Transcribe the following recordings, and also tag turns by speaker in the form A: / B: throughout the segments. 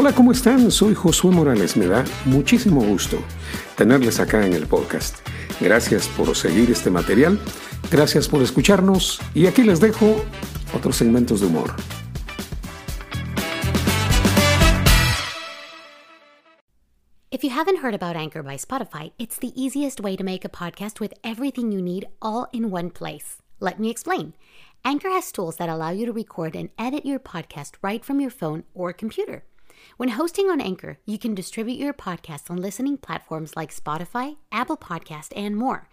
A: Hola, ¿cómo están? Soy Josué Morales. Me da muchísimo gusto tenerles acá en el podcast. Gracias por seguir este material, gracias por escucharnos y aquí les dejo otros segmentos de humor.
B: If you haven't heard about Anchor by Spotify, it's the easiest way to make a podcast with everything you need all in one place. Let me explain. Anchor has tools that allow you to record and edit your podcast right from your phone or computer. When hosting on Anchor, you can distribute your podcast on listening platforms like Spotify, Apple Podcast, and more.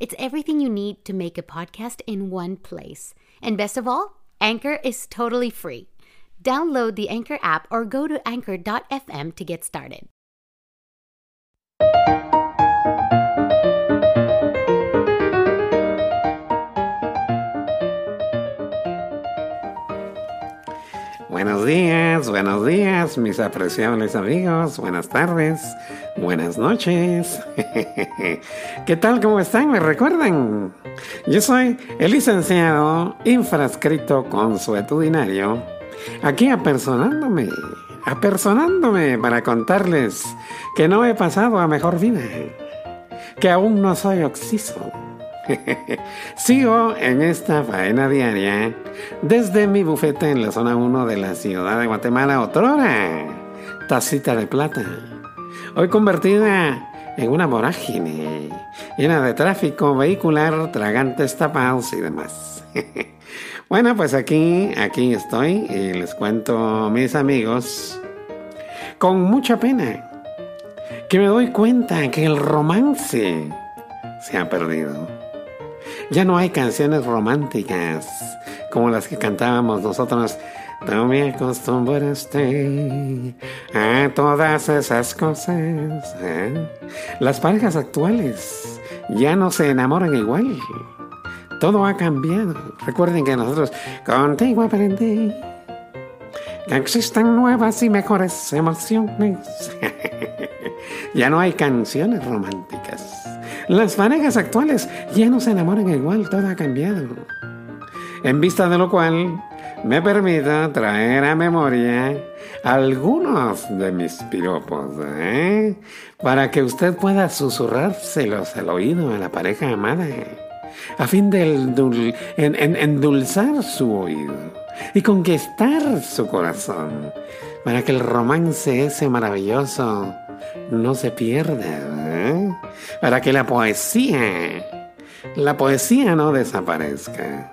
B: It's everything you need to make a podcast in one place. And best of all, Anchor is totally free. Download the Anchor app or go to anchor.fm to get started.
C: Buenos días, mis apreciables amigos. Buenas tardes, buenas noches. ¿Qué tal? ¿Cómo están? ¿Me recuerdan? Yo soy el licenciado infrascrito consuetudinario, aquí apersonándome, apersonándome para contarles que no he pasado a mejor vida, que aún no soy oxiso Sigo en esta faena diaria desde mi bufete en la zona 1 de la ciudad de Guatemala, otrora, tacita de plata, hoy convertida en una vorágine llena de tráfico vehicular, tragantes tapados y demás. bueno, pues aquí, aquí estoy y les cuento, mis amigos, con mucha pena, que me doy cuenta que el romance se ha perdido. Ya no hay canciones románticas como las que cantábamos nosotros. No me acostumbraste a todas esas cosas. ¿eh? Las parejas actuales ya no se enamoran igual. Todo ha cambiado. Recuerden que nosotros contigo aprendí que existen nuevas y mejores emociones. ya no hay canciones románticas. Las parejas actuales ya no se enamoran igual, todo ha cambiado. En vista de lo cual, me permito traer a memoria algunos de mis piropos, ¿eh? para que usted pueda susurrárselos al oído a la pareja amada, a fin de endulzar su oído y conquistar su corazón, para que el romance ese maravilloso no se pierda. Para que la poesía, la poesía no desaparezca.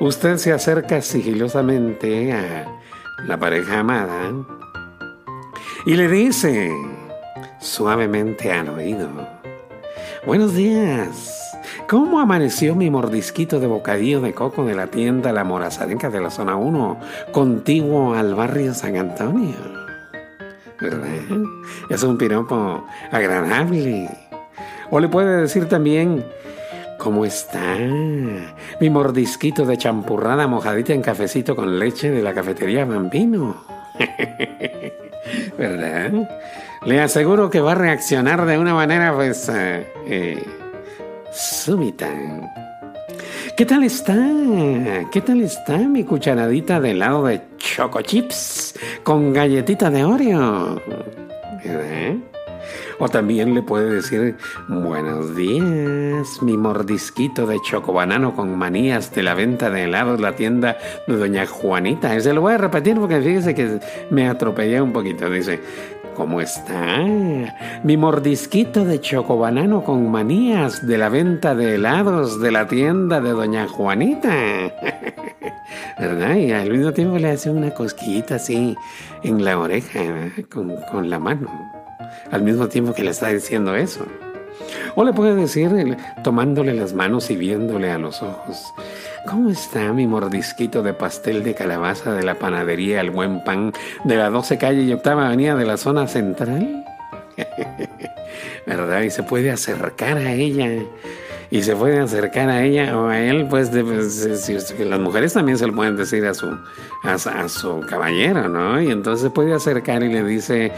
C: Usted se acerca sigilosamente a la pareja amada y le dice suavemente al oído, buenos días. ¿Cómo amaneció mi mordisquito de bocadillo de coco de la tienda La Morazarenca de la zona 1, contiguo al barrio San Antonio? ¿verdad? Es un piropo agradable. O le puede decir también, ¿cómo está? Mi mordisquito de champurrada mojadita en cafecito con leche de la cafetería Bambino. ¿Verdad? Le aseguro que va a reaccionar de una manera, pues, eh, eh, súbita. ¿Qué tal está? ¿Qué tal está mi cucharadita de helado de choco chips con galletita de Oreo? ¿Eh? O también le puede decir buenos días, mi mordisquito de chocobanano con manías de la venta de helados, la tienda de doña Juanita. Se lo voy a repetir porque fíjese que me atropellé un poquito. Dice, ¿Cómo está? Mi mordisquito de chocobanano con manías de la venta de helados de la tienda de Doña Juanita. ¿Verdad? Y al mismo tiempo le hace una cosquillita así en la oreja con, con la mano. Al mismo tiempo que le está diciendo eso. O le puede decir tomándole las manos y viéndole a los ojos. ¿Cómo está mi mordisquito de pastel de calabaza de la panadería El Buen Pan de la 12 calle y octava avenida de la zona central? ¿Verdad? Y se puede acercar a ella. Y se puede acercar a ella o a él, pues, pues las mujeres también se lo pueden decir a su, a, a su caballero, ¿no? Y entonces puede acercar y le dice,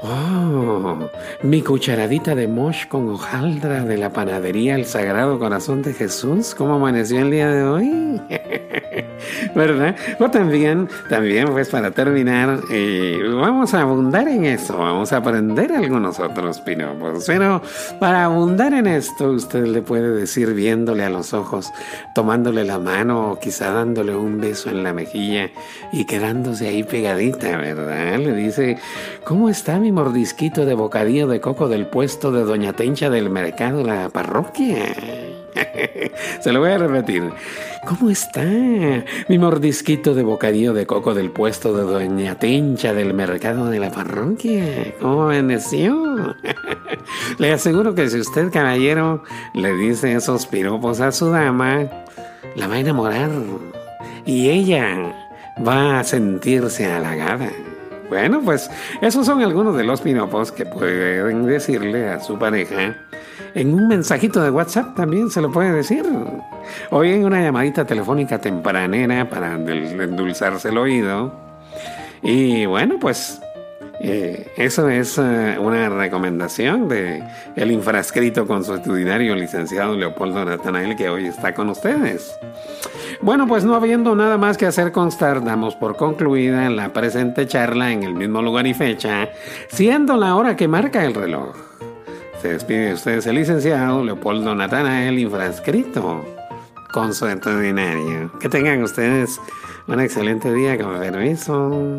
C: Oh, mi cucharadita de mosh con hojaldra de la panadería El Sagrado Corazón de Jesús. ¿Cómo amaneció el día de hoy? ¿Verdad? O también, también pues para terminar, eh, vamos a abundar en eso, vamos a aprender algunos otros pinopos. Pero para abundar en esto, usted le puede decir viéndole a los ojos, tomándole la mano o quizá dándole un beso en la mejilla y quedándose ahí pegadita, ¿verdad? Le dice, ¿cómo está mi mordisquito de bocadillo de coco del puesto de Doña Tencha del mercado, la parroquia? Se lo voy a repetir. ¿Cómo está? Mi mordisquito de bocadillo de coco del puesto de Doña Tencha del mercado de la parroquia. ¿Cómo amaneció? le aseguro que si usted, caballero, le dice esos piropos a su dama, la va a enamorar. Y ella va a sentirse halagada. Bueno, pues esos son algunos de los pinopos que pueden decirle a su pareja. En un mensajito de WhatsApp también se lo puede decir. Hoy en una llamadita telefónica tempranera para endulzarse el oído. Y bueno, pues eh, eso es eh, una recomendación de el infrascrito consuetudinario licenciado Leopoldo Natanael que hoy está con ustedes. Bueno, pues no habiendo nada más que hacer constar, damos por concluida la presente charla en el mismo lugar y fecha, siendo la hora que marca el reloj. Se despide de ustedes el licenciado Leopoldo Natanael, infrascrito consuetudinario. Que tengan ustedes un excelente día, con permiso.